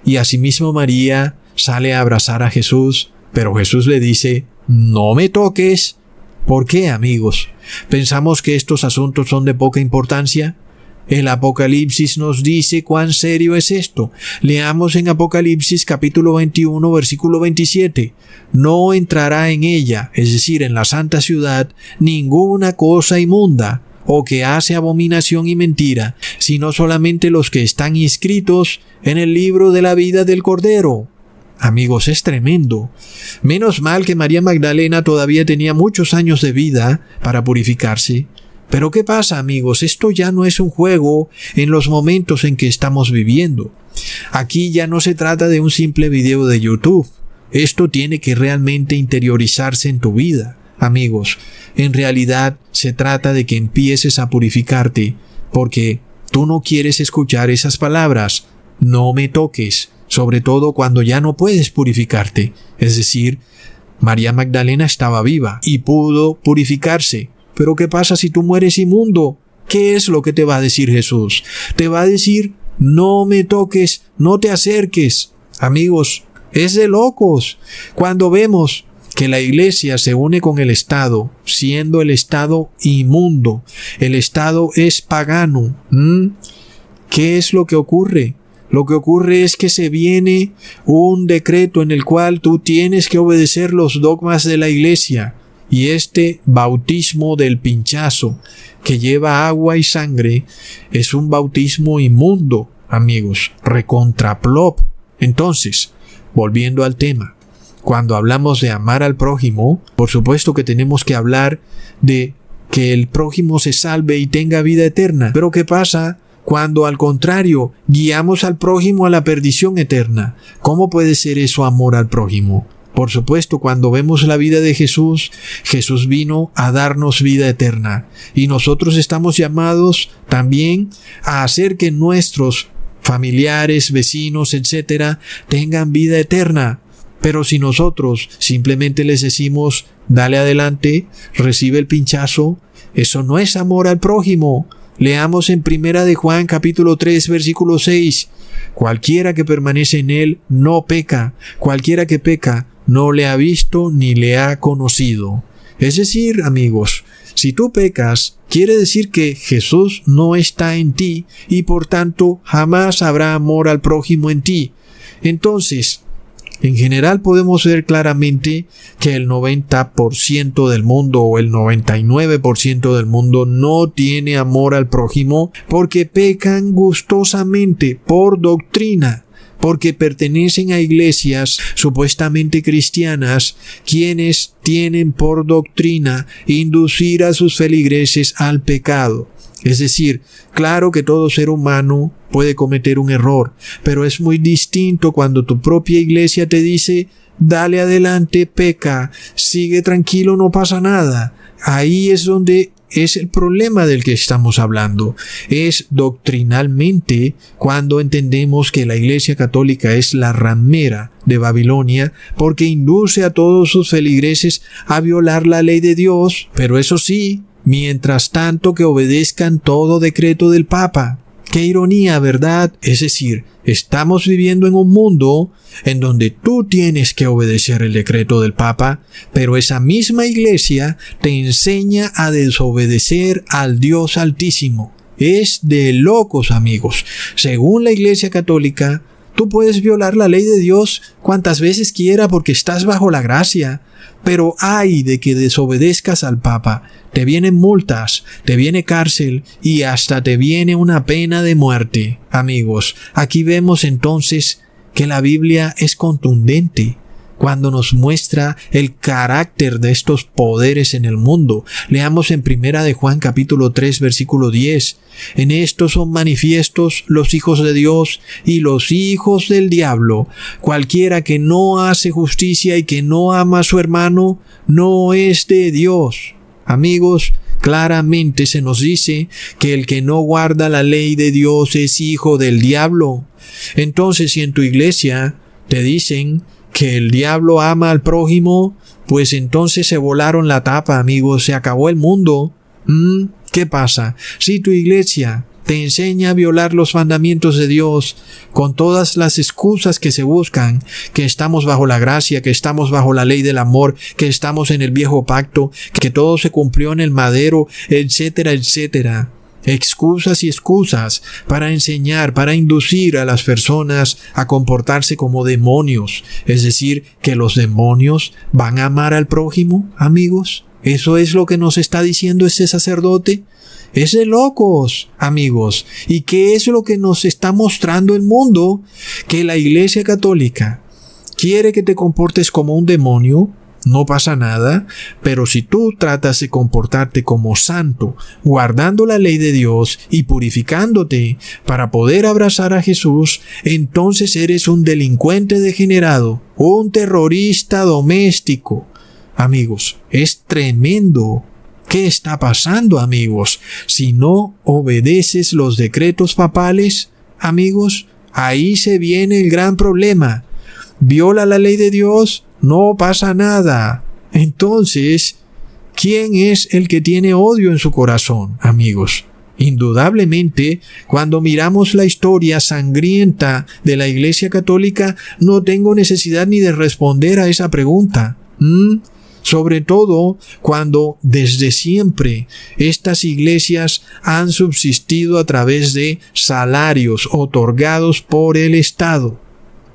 y asimismo María sale a abrazar a Jesús, pero Jesús le dice, no me toques. ¿Por qué, amigos? ¿Pensamos que estos asuntos son de poca importancia? El Apocalipsis nos dice cuán serio es esto. Leamos en Apocalipsis capítulo 21 versículo 27. No entrará en ella, es decir, en la santa ciudad, ninguna cosa inmunda o que hace abominación y mentira, sino solamente los que están inscritos en el libro de la vida del Cordero. Amigos, es tremendo. Menos mal que María Magdalena todavía tenía muchos años de vida para purificarse. Pero ¿qué pasa, amigos? Esto ya no es un juego en los momentos en que estamos viviendo. Aquí ya no se trata de un simple video de YouTube. Esto tiene que realmente interiorizarse en tu vida. Amigos, en realidad se trata de que empieces a purificarte, porque tú no quieres escuchar esas palabras. No me toques, sobre todo cuando ya no puedes purificarte. Es decir, María Magdalena estaba viva y pudo purificarse. Pero ¿qué pasa si tú mueres inmundo? ¿Qué es lo que te va a decir Jesús? Te va a decir, no me toques, no te acerques. Amigos, es de locos. Cuando vemos que la iglesia se une con el Estado, siendo el Estado inmundo, el Estado es pagano. ¿Qué es lo que ocurre? Lo que ocurre es que se viene un decreto en el cual tú tienes que obedecer los dogmas de la iglesia. Y este bautismo del pinchazo que lleva agua y sangre es un bautismo inmundo, amigos, recontraplop. Entonces, volviendo al tema, cuando hablamos de amar al prójimo, por supuesto que tenemos que hablar de que el prójimo se salve y tenga vida eterna. Pero ¿qué pasa cuando al contrario guiamos al prójimo a la perdición eterna? ¿Cómo puede ser eso amor al prójimo? Por supuesto, cuando vemos la vida de Jesús, Jesús vino a darnos vida eterna. Y nosotros estamos llamados también a hacer que nuestros familiares, vecinos, etcétera, tengan vida eterna. Pero si nosotros simplemente les decimos, dale adelante, recibe el pinchazo, eso no es amor al prójimo. Leamos en Primera de Juan capítulo 3 versículo 6. Cualquiera que permanece en él no peca, cualquiera que peca no le ha visto ni le ha conocido. Es decir, amigos, si tú pecas, quiere decir que Jesús no está en ti y por tanto jamás habrá amor al prójimo en ti. Entonces, en general podemos ver claramente que el 90% del mundo o el 99% del mundo no tiene amor al prójimo porque pecan gustosamente por doctrina porque pertenecen a iglesias supuestamente cristianas, quienes tienen por doctrina inducir a sus feligreses al pecado. Es decir, claro que todo ser humano puede cometer un error, pero es muy distinto cuando tu propia iglesia te dice, dale adelante, peca, sigue tranquilo, no pasa nada. Ahí es donde es el problema del que estamos hablando. Es doctrinalmente cuando entendemos que la Iglesia Católica es la ramera de Babilonia porque induce a todos sus feligreses a violar la ley de Dios, pero eso sí, mientras tanto que obedezcan todo decreto del Papa. Qué ironía, ¿verdad? Es decir, estamos viviendo en un mundo en donde tú tienes que obedecer el decreto del Papa, pero esa misma iglesia te enseña a desobedecer al Dios Altísimo. Es de locos, amigos. Según la Iglesia Católica, tú puedes violar la ley de Dios cuantas veces quiera porque estás bajo la gracia. Pero ay de que desobedezcas al Papa, te vienen multas, te viene cárcel y hasta te viene una pena de muerte. Amigos, aquí vemos entonces que la Biblia es contundente cuando nos muestra el carácter de estos poderes en el mundo. Leamos en primera de Juan capítulo 3 versículo 10. En esto son manifiestos los hijos de Dios y los hijos del diablo. Cualquiera que no hace justicia y que no ama a su hermano, no es de Dios. Amigos, claramente se nos dice que el que no guarda la ley de Dios es hijo del diablo. Entonces, si en tu iglesia te dicen que el diablo ama al prójimo, pues entonces se volaron la tapa, amigos, se acabó el mundo. ¿Mm? ¿Qué pasa? Si tu iglesia te enseña a violar los mandamientos de Dios con todas las excusas que se buscan, que estamos bajo la gracia, que estamos bajo la ley del amor, que estamos en el viejo pacto, que todo se cumplió en el madero, etcétera, etcétera excusas y excusas para enseñar, para inducir a las personas a comportarse como demonios. Es decir, que los demonios van a amar al prójimo, amigos. ¿Eso es lo que nos está diciendo ese sacerdote? Es de locos, amigos. ¿Y qué es lo que nos está mostrando el mundo? Que la Iglesia Católica quiere que te comportes como un demonio, no pasa nada, pero si tú tratas de comportarte como santo, guardando la ley de Dios y purificándote para poder abrazar a Jesús, entonces eres un delincuente degenerado, un terrorista doméstico. Amigos, es tremendo. ¿Qué está pasando, amigos? Si no obedeces los decretos papales, amigos, ahí se viene el gran problema. Viola la ley de Dios, no pasa nada. Entonces, ¿quién es el que tiene odio en su corazón, amigos? Indudablemente, cuando miramos la historia sangrienta de la Iglesia Católica, no tengo necesidad ni de responder a esa pregunta. Sobre todo cuando desde siempre estas iglesias han subsistido a través de salarios otorgados por el Estado.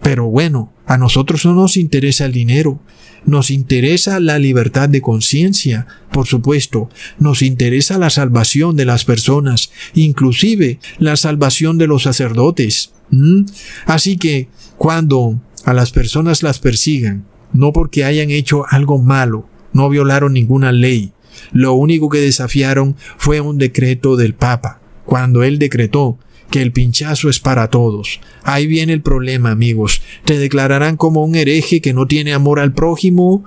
Pero bueno, a nosotros no nos interesa el dinero, nos interesa la libertad de conciencia, por supuesto, nos interesa la salvación de las personas, inclusive la salvación de los sacerdotes. Así que, cuando a las personas las persigan, no porque hayan hecho algo malo, no violaron ninguna ley, lo único que desafiaron fue un decreto del Papa, cuando él decretó que el pinchazo es para todos. Ahí viene el problema, amigos. Te declararán como un hereje que no tiene amor al prójimo,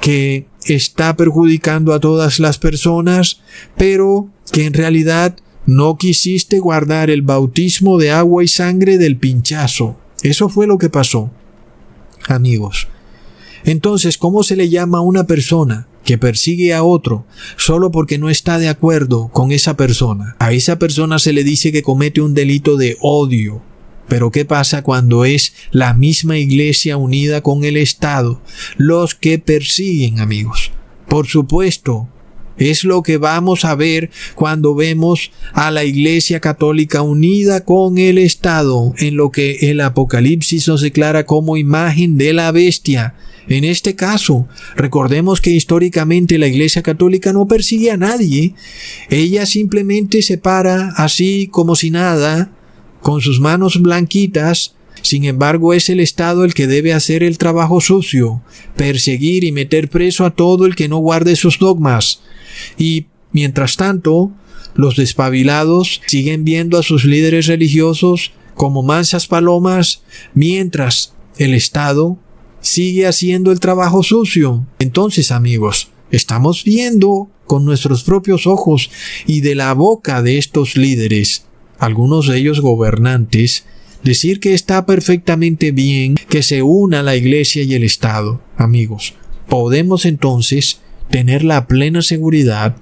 que está perjudicando a todas las personas, pero que en realidad no quisiste guardar el bautismo de agua y sangre del pinchazo. Eso fue lo que pasó. Amigos. Entonces, ¿cómo se le llama a una persona que persigue a otro solo porque no está de acuerdo con esa persona. A esa persona se le dice que comete un delito de odio. Pero ¿qué pasa cuando es la misma iglesia unida con el Estado los que persiguen amigos? Por supuesto, es lo que vamos a ver cuando vemos a la Iglesia Católica unida con el Estado en lo que el Apocalipsis nos declara como imagen de la bestia en este caso, recordemos que históricamente la Iglesia Católica no persigue a nadie. Ella simplemente se para así como si nada, con sus manos blanquitas. Sin embargo, es el Estado el que debe hacer el trabajo sucio, perseguir y meter preso a todo el que no guarde sus dogmas. Y, mientras tanto, los despabilados siguen viendo a sus líderes religiosos como mansas palomas, mientras el Estado sigue haciendo el trabajo sucio. Entonces, amigos, estamos viendo con nuestros propios ojos y de la boca de estos líderes, algunos de ellos gobernantes, decir que está perfectamente bien que se una la Iglesia y el Estado. Amigos, podemos entonces tener la plena seguridad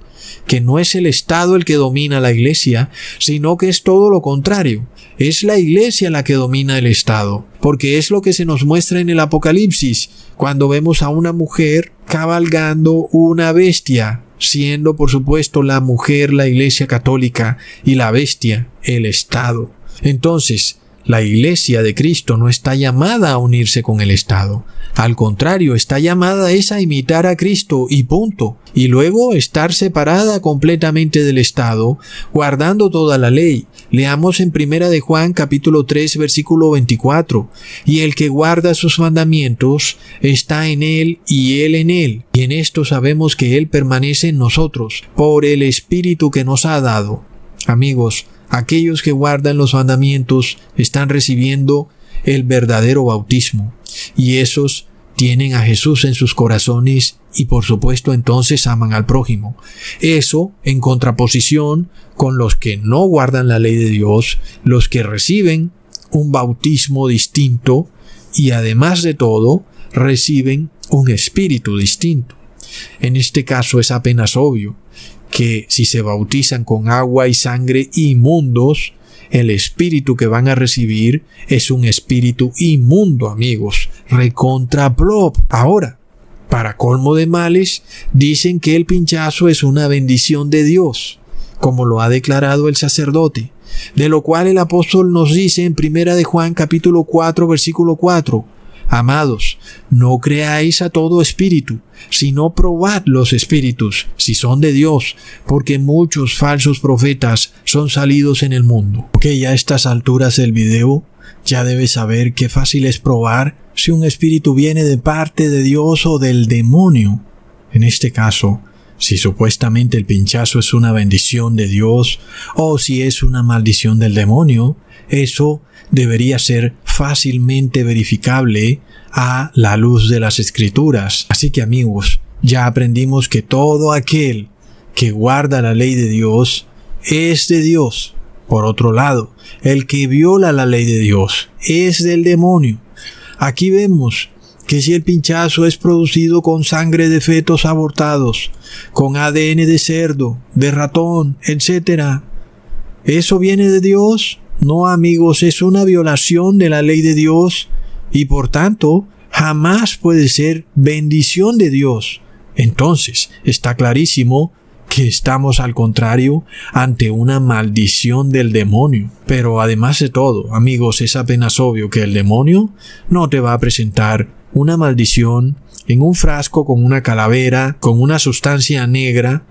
que no es el Estado el que domina la Iglesia, sino que es todo lo contrario. Es la Iglesia la que domina el Estado, porque es lo que se nos muestra en el Apocalipsis, cuando vemos a una mujer cabalgando una bestia, siendo por supuesto la mujer la Iglesia católica y la bestia el Estado. Entonces, la Iglesia de Cristo no está llamada a unirse con el Estado. Al contrario, está llamada es a imitar a Cristo y punto. Y luego estar separada completamente del Estado, guardando toda la ley. Leamos en Primera de Juan capítulo 3 versículo 24. Y el que guarda sus mandamientos está en él y él en él. Y en esto sabemos que él permanece en nosotros por el Espíritu que nos ha dado. Amigos, aquellos que guardan los mandamientos están recibiendo el verdadero bautismo y esos tienen a Jesús en sus corazones y por supuesto entonces aman al prójimo. Eso en contraposición con los que no guardan la ley de Dios, los que reciben un bautismo distinto y además de todo reciben un espíritu distinto. En este caso es apenas obvio que si se bautizan con agua y sangre inmundos, el espíritu que van a recibir es un espíritu inmundo, amigos. Recontra plop. Ahora, para colmo de males, dicen que el pinchazo es una bendición de Dios, como lo ha declarado el sacerdote, de lo cual el apóstol nos dice en primera de Juan capítulo 4 versículo 4, Amados, no creáis a todo espíritu, sino probad los espíritus, si son de Dios, porque muchos falsos profetas son salidos en el mundo. Ok, ya a estas alturas del video, ya debes saber qué fácil es probar si un espíritu viene de parte de Dios o del demonio. En este caso, si supuestamente el pinchazo es una bendición de Dios o si es una maldición del demonio, eso debería ser fácilmente verificable a la luz de las escrituras. Así que amigos, ya aprendimos que todo aquel que guarda la ley de Dios es de Dios. Por otro lado, el que viola la ley de Dios es del demonio. Aquí vemos que si el pinchazo es producido con sangre de fetos abortados, con ADN de cerdo, de ratón, etc., ¿eso viene de Dios? No, amigos, es una violación de la ley de Dios y por tanto jamás puede ser bendición de Dios. Entonces, está clarísimo que estamos al contrario ante una maldición del demonio. Pero además de todo, amigos, es apenas obvio que el demonio no te va a presentar una maldición en un frasco con una calavera, con una sustancia negra,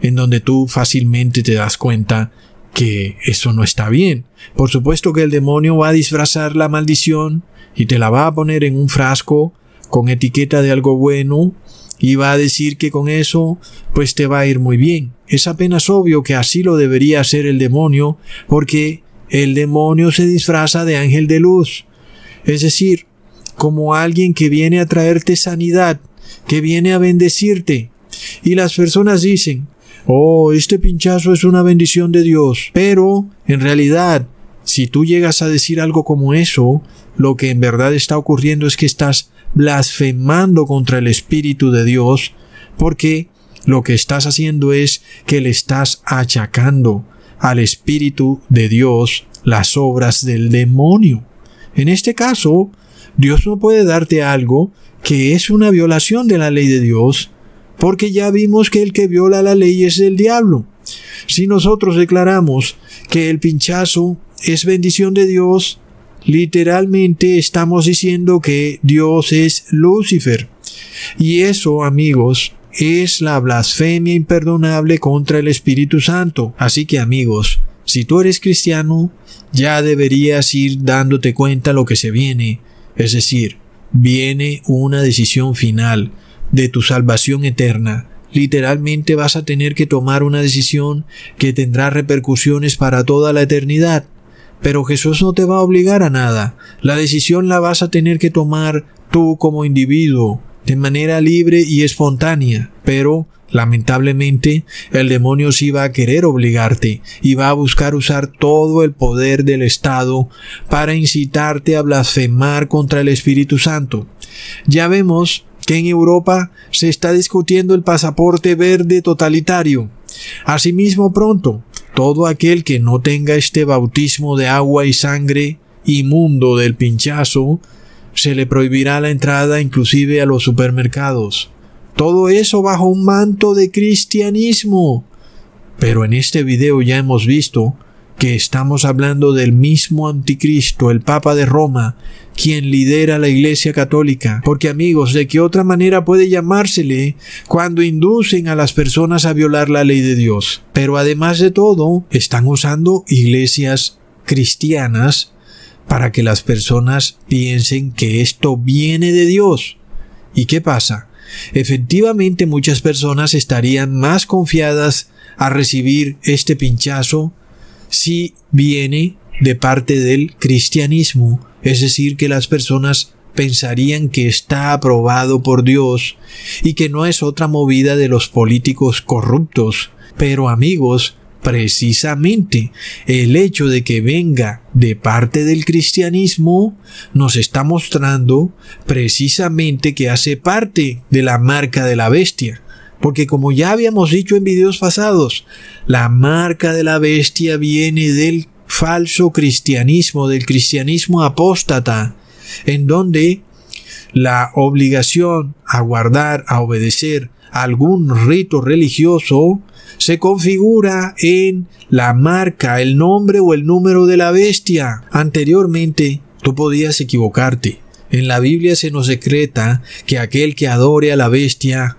en donde tú fácilmente te das cuenta que eso no está bien. Por supuesto que el demonio va a disfrazar la maldición y te la va a poner en un frasco con etiqueta de algo bueno y va a decir que con eso pues te va a ir muy bien. Es apenas obvio que así lo debería hacer el demonio porque el demonio se disfraza de ángel de luz. Es decir, como alguien que viene a traerte sanidad, que viene a bendecirte. Y las personas dicen, oh, este pinchazo es una bendición de Dios. Pero, en realidad, si tú llegas a decir algo como eso, lo que en verdad está ocurriendo es que estás blasfemando contra el Espíritu de Dios, porque lo que estás haciendo es que le estás achacando al Espíritu de Dios las obras del demonio. En este caso, Dios no puede darte algo que es una violación de la ley de Dios, porque ya vimos que el que viola la ley es el diablo. Si nosotros declaramos que el pinchazo es bendición de Dios, literalmente estamos diciendo que Dios es Lucifer. Y eso, amigos, es la blasfemia imperdonable contra el Espíritu Santo. Así que, amigos, si tú eres cristiano, ya deberías ir dándote cuenta lo que se viene. Es decir, viene una decisión final de tu salvación eterna. Literalmente vas a tener que tomar una decisión que tendrá repercusiones para toda la eternidad. Pero Jesús no te va a obligar a nada. La decisión la vas a tener que tomar tú como individuo, de manera libre y espontánea. Pero, lamentablemente, el demonio sí va a querer obligarte y va a buscar usar todo el poder del Estado para incitarte a blasfemar contra el Espíritu Santo. Ya vemos que en Europa se está discutiendo el pasaporte verde totalitario. Asimismo pronto, todo aquel que no tenga este bautismo de agua y sangre inmundo del pinchazo, se le prohibirá la entrada inclusive a los supermercados. Todo eso bajo un manto de cristianismo. Pero en este video ya hemos visto que estamos hablando del mismo anticristo, el Papa de Roma, quien lidera la Iglesia Católica. Porque amigos, ¿de qué otra manera puede llamársele cuando inducen a las personas a violar la ley de Dios? Pero además de todo, están usando iglesias cristianas para que las personas piensen que esto viene de Dios. ¿Y qué pasa? Efectivamente muchas personas estarían más confiadas a recibir este pinchazo si viene de parte del cristianismo, es decir, que las personas pensarían que está aprobado por Dios y que no es otra movida de los políticos corruptos. Pero amigos, precisamente el hecho de que venga de parte del cristianismo nos está mostrando precisamente que hace parte de la marca de la bestia. Porque como ya habíamos dicho en videos pasados, la marca de la bestia viene del falso cristianismo, del cristianismo apóstata, en donde la obligación a guardar, a obedecer algún rito religioso se configura en la marca, el nombre o el número de la bestia. Anteriormente, tú podías equivocarte. En la Biblia se nos secreta que aquel que adore a la bestia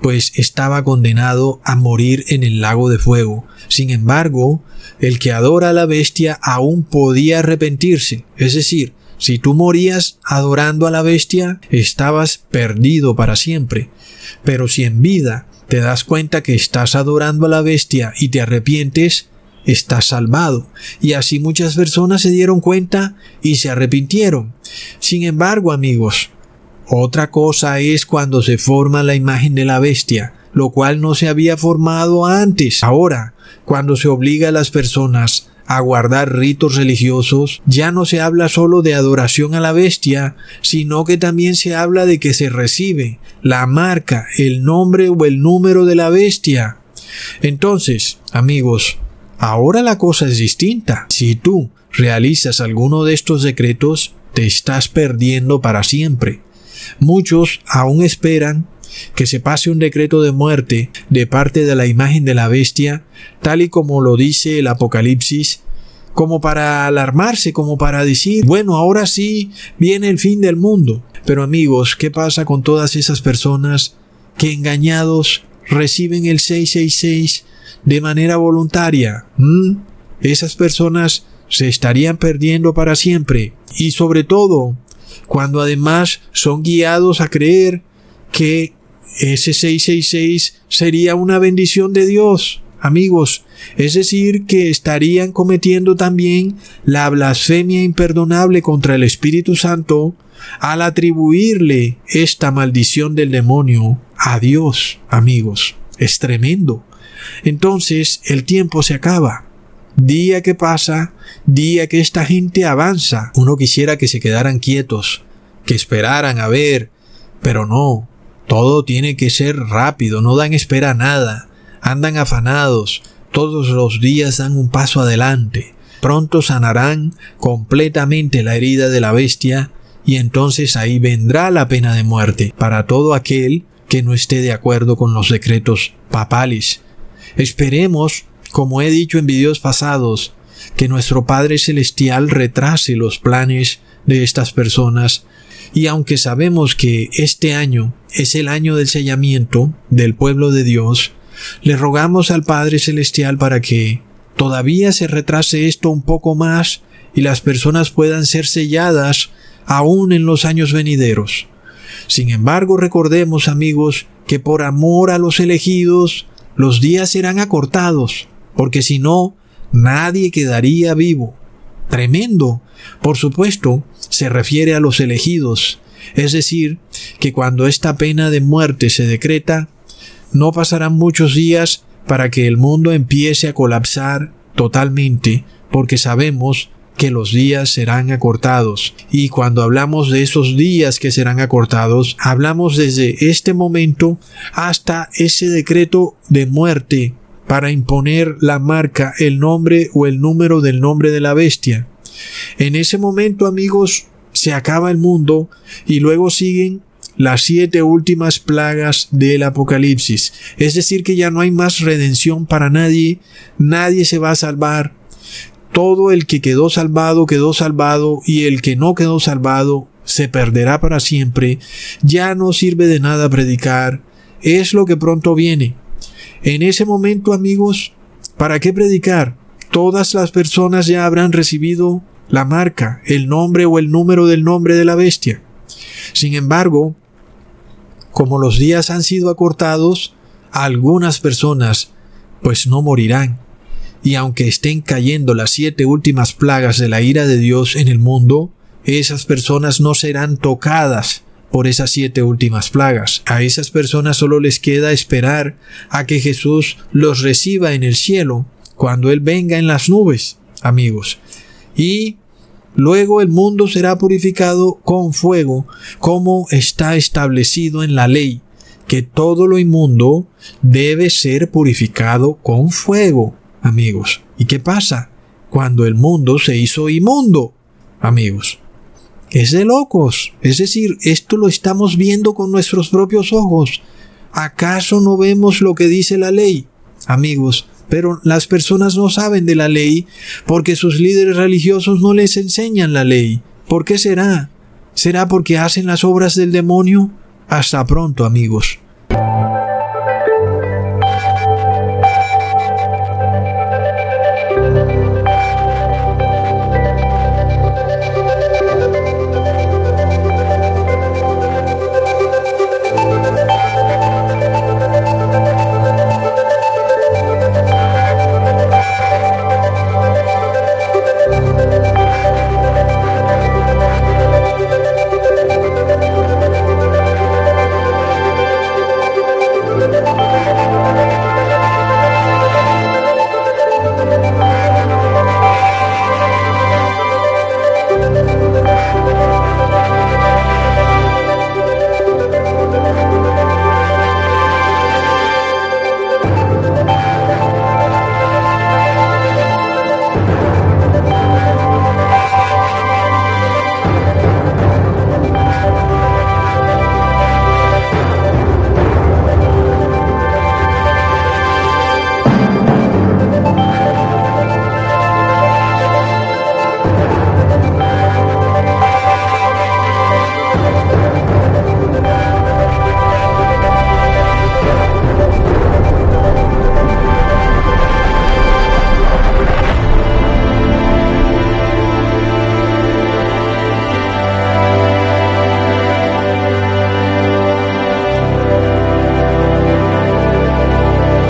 pues estaba condenado a morir en el lago de fuego. Sin embargo, el que adora a la bestia aún podía arrepentirse, es decir, Si tú morías adorando a la bestia, estabas perdido para siempre. Pero si en vida te das cuenta que estás adorando a la bestia y te arrepientes, estás salvado. Y así muchas personas se dieron cuenta y se arrepintieron. Sin embargo, amigos, otra cosa es cuando se forma la imagen de la bestia, lo cual no se había formado antes. Ahora, cuando se obliga a las personas a guardar ritos religiosos, ya no se habla solo de adoración a la bestia, sino que también se habla de que se recibe la marca, el nombre o el número de la bestia. Entonces, amigos, ahora la cosa es distinta. Si tú realizas alguno de estos decretos, te estás perdiendo para siempre. Muchos aún esperan que se pase un decreto de muerte de parte de la imagen de la bestia, tal y como lo dice el Apocalipsis, como para alarmarse, como para decir, bueno, ahora sí viene el fin del mundo. Pero amigos, ¿qué pasa con todas esas personas que engañados reciben el 666 de manera voluntaria? ¿Mm? Esas personas se estarían perdiendo para siempre. Y sobre todo, cuando además son guiados a creer que ese 666 sería una bendición de Dios, amigos, es decir, que estarían cometiendo también la blasfemia imperdonable contra el Espíritu Santo al atribuirle esta maldición del demonio a Dios, amigos. Es tremendo. Entonces el tiempo se acaba. Día que pasa, día que esta gente avanza. Uno quisiera que se quedaran quietos, que esperaran a ver, pero no, todo tiene que ser rápido, no dan espera a nada, andan afanados, todos los días dan un paso adelante. Pronto sanarán completamente la herida de la bestia y entonces ahí vendrá la pena de muerte para todo aquel que no esté de acuerdo con los decretos papales. Esperemos, como he dicho en videos pasados, que nuestro Padre Celestial retrase los planes de estas personas y aunque sabemos que este año es el año del sellamiento del pueblo de Dios, le rogamos al Padre Celestial para que todavía se retrase esto un poco más y las personas puedan ser selladas aún en los años venideros. Sin embargo, recordemos, amigos, que por amor a los elegidos, los días serán acortados, porque si no, nadie quedaría vivo. Tremendo. Por supuesto, se refiere a los elegidos, es decir, que cuando esta pena de muerte se decreta, no pasarán muchos días para que el mundo empiece a colapsar totalmente, porque sabemos que los días serán acortados. Y cuando hablamos de esos días que serán acortados, hablamos desde este momento hasta ese decreto de muerte para imponer la marca, el nombre o el número del nombre de la bestia. En ese momento, amigos, se acaba el mundo y luego siguen las siete últimas plagas del Apocalipsis. Es decir, que ya no hay más redención para nadie, nadie se va a salvar. Todo el que quedó salvado quedó salvado y el que no quedó salvado se perderá para siempre. Ya no sirve de nada predicar. Es lo que pronto viene. En ese momento, amigos, ¿para qué predicar? Todas las personas ya habrán recibido la marca, el nombre o el número del nombre de la bestia. Sin embargo, como los días han sido acortados, algunas personas pues no morirán. Y aunque estén cayendo las siete últimas plagas de la ira de Dios en el mundo, esas personas no serán tocadas por esas siete últimas plagas. A esas personas solo les queda esperar a que Jesús los reciba en el cielo cuando Él venga en las nubes, amigos. Y luego el mundo será purificado con fuego, como está establecido en la ley, que todo lo inmundo debe ser purificado con fuego, amigos. ¿Y qué pasa? Cuando el mundo se hizo inmundo, amigos. Es de locos. Es decir, esto lo estamos viendo con nuestros propios ojos. ¿Acaso no vemos lo que dice la ley? Amigos, pero las personas no saben de la ley porque sus líderes religiosos no les enseñan la ley. ¿Por qué será? ¿Será porque hacen las obras del demonio? Hasta pronto, amigos.